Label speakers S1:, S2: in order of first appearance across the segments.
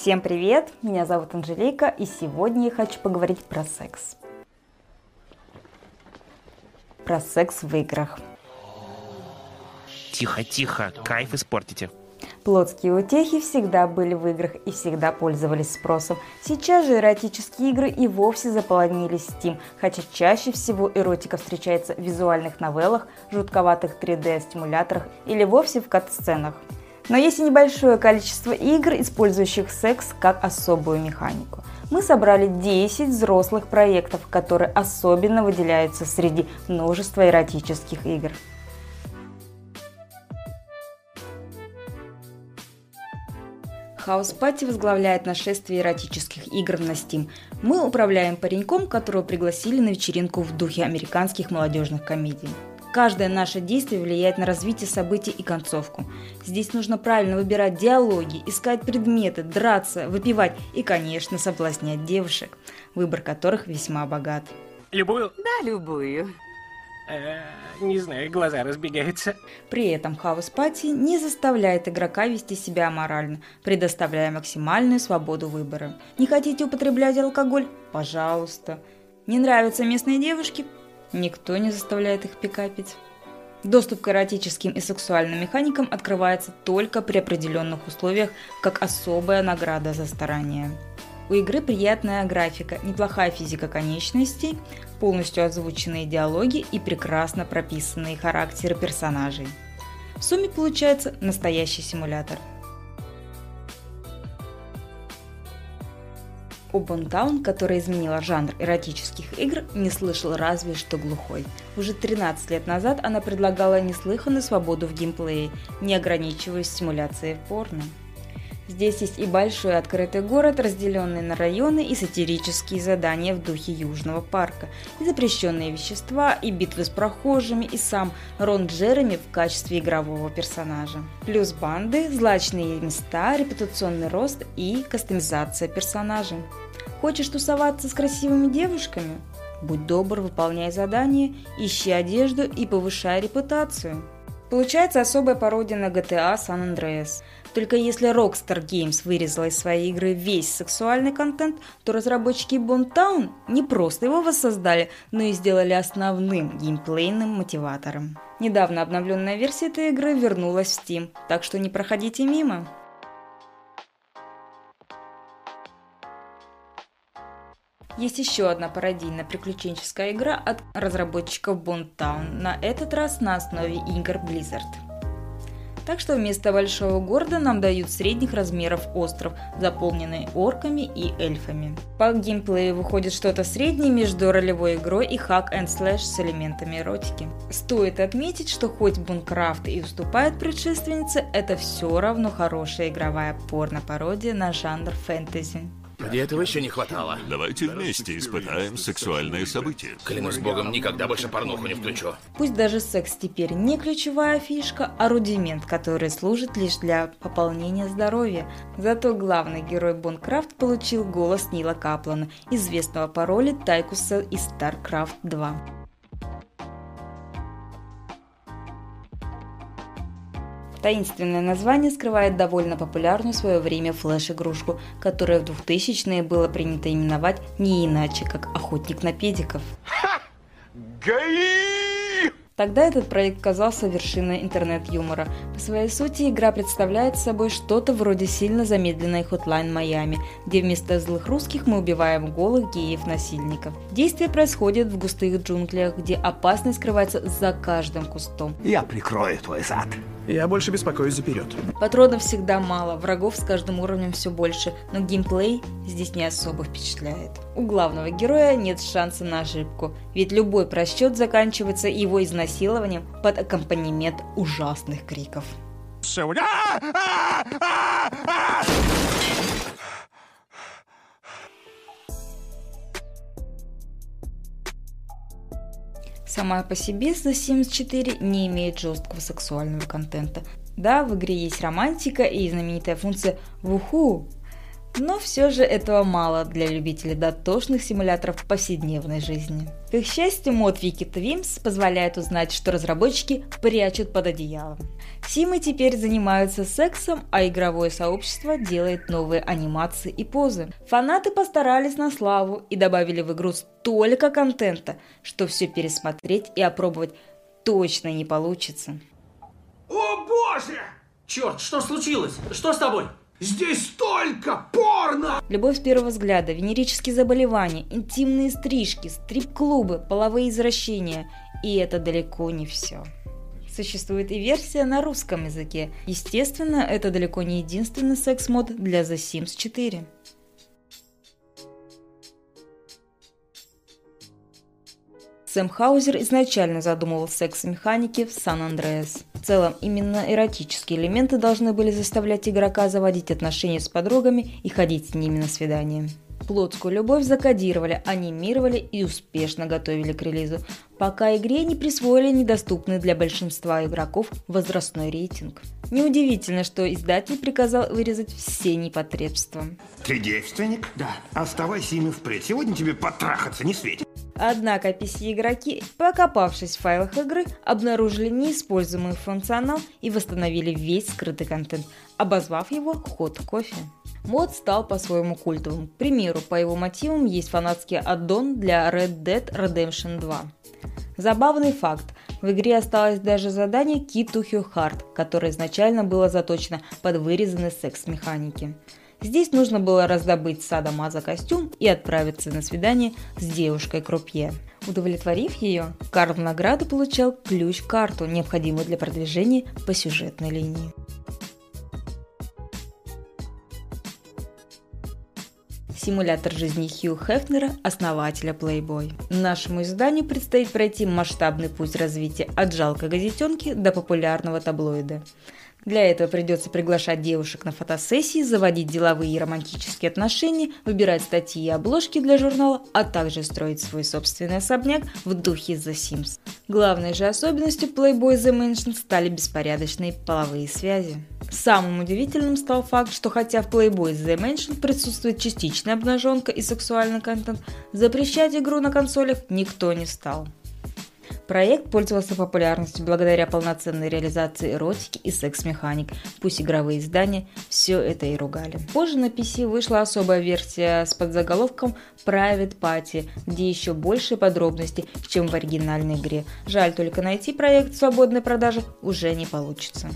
S1: Всем привет! Меня зовут Анжелика, и сегодня я хочу поговорить про секс. Про секс в играх.
S2: Тихо, тихо, кайф испортите.
S1: Плотские утехи всегда были в играх и всегда пользовались спросом. Сейчас же эротические игры и вовсе заполонили Steam, хотя чаще всего эротика встречается в визуальных новеллах, жутковатых 3D-стимуляторах или вовсе в кат-сценах. Но есть и небольшое количество игр, использующих секс как особую механику. Мы собрали 10 взрослых проектов, которые особенно выделяются среди множества эротических игр. House Party возглавляет нашествие эротических игр на Steam. Мы управляем пареньком, которого пригласили на вечеринку в духе американских молодежных комедий. Каждое наше действие влияет на развитие событий и концовку. Здесь нужно правильно выбирать диалоги, искать предметы, драться, выпивать и, конечно, соблазнять девушек, выбор которых весьма богат.
S2: Любую?
S3: Да, любую.
S2: Э, не знаю, глаза разбегаются.
S1: При этом хаос пати не заставляет игрока вести себя аморально, предоставляя максимальную свободу выбора. Не хотите употреблять алкоголь? Пожалуйста. Не нравятся местные девушки? Никто не заставляет их пикапить. Доступ к эротическим и сексуальным механикам открывается только при определенных условиях, как особая награда за старание. У игры приятная графика, неплохая физика конечностей, полностью озвученные диалоги и прекрасно прописанные характеры персонажей. В сумме получается настоящий симулятор – О Бонтаун, которая изменила жанр эротических игр, не слышал разве что глухой. Уже 13 лет назад она предлагала неслыханную свободу в геймплее, не ограничиваясь симуляцией порно. Здесь есть и большой открытый город, разделенный на районы и сатирические задания в духе Южного парка, и запрещенные вещества, и битвы с прохожими, и сам Рон Джереми в качестве игрового персонажа. Плюс банды, злачные места, репутационный рост и кастомизация персонажей. Хочешь тусоваться с красивыми девушками? Будь добр, выполняй задания, ищи одежду и повышай репутацию. Получается особая пародия на GTA San Andreas. Только если Rockstar Games вырезала из своей игры весь сексуальный контент, то разработчики Boomtown не просто его воссоздали, но и сделали основным геймплейным мотиватором. Недавно обновленная версия этой игры вернулась в Steam, так что не проходите мимо. Есть еще одна пародийно-приключенческая игра от разработчиков Bond Town, на этот раз на основе игр Blizzard. Так что вместо большого города нам дают средних размеров остров, заполненный орками и эльфами. По геймплею выходит что-то среднее между ролевой игрой и хак and слэш с элементами эротики. Стоит отметить, что хоть Бункрафт и уступает предшественнице, это все равно хорошая игровая порно-пародия на жанр фэнтези.
S4: Где этого еще не хватало?
S5: Давайте вместе испытаем сексуальные события.
S4: Клянусь богом, никогда больше порнуху не включу.
S1: Пусть даже секс теперь не ключевая фишка, а рудимент, который служит лишь для пополнения здоровья. Зато главный герой Бонкрафт получил голос Нила Каплана, известного по роли Тайкуса из StarCraft 2. Таинственное название скрывает довольно популярную в свое время флеш-игрушку, которая в 2000-е было принято именовать не иначе, как «Охотник на педиков». Ха! Гаи! Тогда этот проект казался вершиной интернет-юмора. По своей сути, игра представляет собой что-то вроде сильно замедленной Hotline Miami, где вместо злых русских мы убиваем голых геев-насильников. Действие происходит в густых джунглях, где опасность скрывается за каждым кустом.
S6: Я прикрою твой зад.
S7: Я больше беспокоюсь за вперед.
S1: Патронов всегда мало, врагов с каждым уровнем все больше, но геймплей здесь не особо впечатляет. У главного героя нет шанса на ошибку, ведь любой просчет заканчивается его изнасилованием под аккомпанемент ужасных криков. Сама по себе The Sims 4 не имеет жесткого сексуального контента. Да, в игре есть романтика и знаменитая функция «вуху», Но все же этого мало для любителей дотошных симуляторов повседневной жизни. К их счастью, мод Wiki Twims позволяет узнать, что разработчики прячут под одеялом. Симы теперь занимаются сексом, а игровое сообщество делает новые анимации и позы. Фанаты постарались на славу и добавили в игру столько контента, что все пересмотреть и опробовать точно не получится.
S3: О боже!
S6: Черт, что случилось? Что с тобой?
S3: Здесь столько порно!
S1: Любовь с первого взгляда, венерические заболевания, интимные стрижки, стрип-клубы, половые извращения. И это далеко не все. Существует и версия на русском языке. Естественно, это далеко не единственный секс-мод для The Sims 4. Сэм Хаузер изначально задумывал секс-механики в Сан-Андреас. В целом, именно эротические элементы должны были заставлять игрока заводить отношения с подругами и ходить с ними на свидания. Плотскую любовь закодировали, анимировали и успешно готовили к релизу, пока игре не присвоили недоступный для большинства игроков возрастной рейтинг. Неудивительно, что издатель приказал вырезать все непотребства.
S3: Ты девственник?
S6: Да.
S3: Оставайся ими впредь. Сегодня тебе потрахаться не светит.
S1: Однако PC-игроки, покопавшись в файлах игры, обнаружили неиспользуемый функционал и восстановили весь скрытый контент, обозвав его «ход кофе». Мод стал по-своему культовым. К примеру, по его мотивам есть фанатский аддон для Red Dead Redemption 2. Забавный факт. В игре осталось даже задание Key to Your Heart, которое изначально было заточено под вырезанный секс-механики. Здесь нужно было раздобыть сада Маза костюм и отправиться на свидание с девушкой Крупье. Удовлетворив ее, Карл в награду получал ключ-карту, необходимую для продвижения по сюжетной линии. симулятор жизни Хью Хефнера, основателя Playboy. Нашему изданию предстоит пройти масштабный путь развития от жалкой газетенки до популярного таблоида. Для этого придется приглашать девушек на фотосессии, заводить деловые и романтические отношения, выбирать статьи и обложки для журнала, а также строить свой собственный особняк в духе The Sims. Главной же особенностью Playboy The Mansion стали беспорядочные половые связи. Самым удивительным стал факт, что хотя в Playboy The Mansion присутствует частичная обнаженка и сексуальный контент, запрещать игру на консолях никто не стал. Проект пользовался популярностью благодаря полноценной реализации эротики и секс-механик. Пусть игровые издания все это и ругали. Позже на PC вышла особая версия с подзаголовком Private Party, где еще больше подробностей, чем в оригинальной игре. Жаль только найти проект в свободной продаже уже не получится.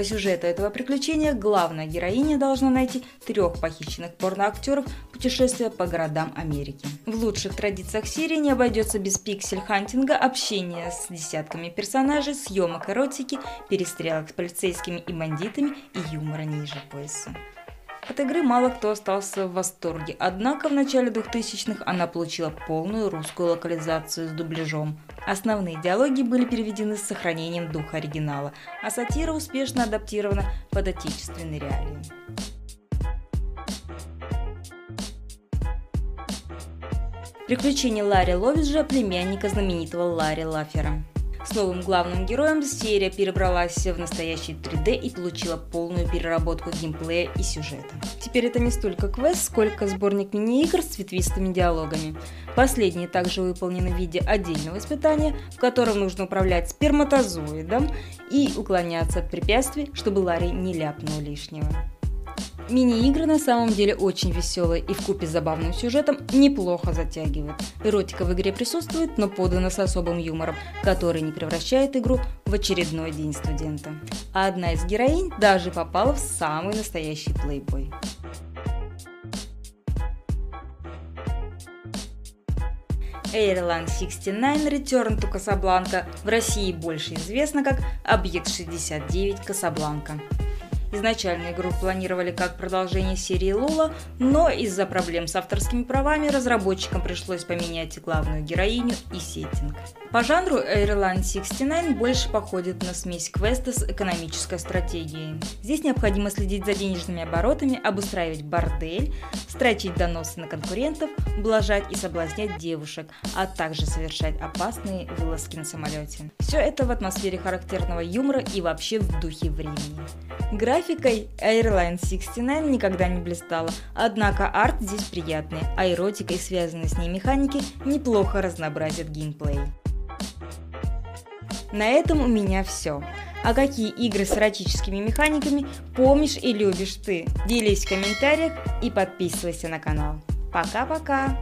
S1: По сюжету этого приключения главная героиня должна найти трех похищенных порноактеров путешествия по городам Америки. В лучших традициях серии не обойдется без пиксель-хантинга, общения с десятками персонажей, съемок эротики, перестрелок с полицейскими и бандитами и юмора ниже пояса. От игры мало кто остался в восторге, однако в начале 2000-х она получила полную русскую локализацию с дубляжом. Основные диалоги были переведены с сохранением духа оригинала, а сатира успешно адаптирована под отечественные реалии. Приключения Ларри Ловиджа, племянника знаменитого Ларри Лафера. С новым главным героем серия перебралась в настоящий 3D и получила полную переработку геймплея и сюжета. Теперь это не столько квест, сколько сборник мини-игр с ветвистыми диалогами. Последние также выполнены в виде отдельного испытания, в котором нужно управлять сперматозоидом и уклоняться от препятствий, чтобы Ларри не ляпнул лишнего. Мини-игры на самом деле очень веселые и в купе с забавным сюжетом неплохо затягивают. Эротика в игре присутствует, но подана с особым юмором, который не превращает игру в очередной день студента. А одна из героинь даже попала в самый настоящий плейбой. Airline 69 Return to Casablanca в России больше известна как Объект 69 Касабланка. Изначально игру планировали как продолжение серии Лула, но из-за проблем с авторскими правами разработчикам пришлось поменять главную героиню и сеттинг. По жанру Airline 69 больше походит на смесь квеста с экономической стратегией. Здесь необходимо следить за денежными оборотами, обустраивать бордель, строчить доносы на конкурентов, ублажать и соблазнять девушек, а также совершать опасные вылазки на самолете. Все это в атмосфере характерного юмора и вообще в духе времени. Графикой Airline 69 никогда не блистала, однако арт здесь приятный, а эротика и связанные с ней механики неплохо разнообразят геймплей. На этом у меня все. А какие игры с эротическими механиками помнишь и любишь ты? Делись в комментариях и подписывайся на канал. Пока-пока!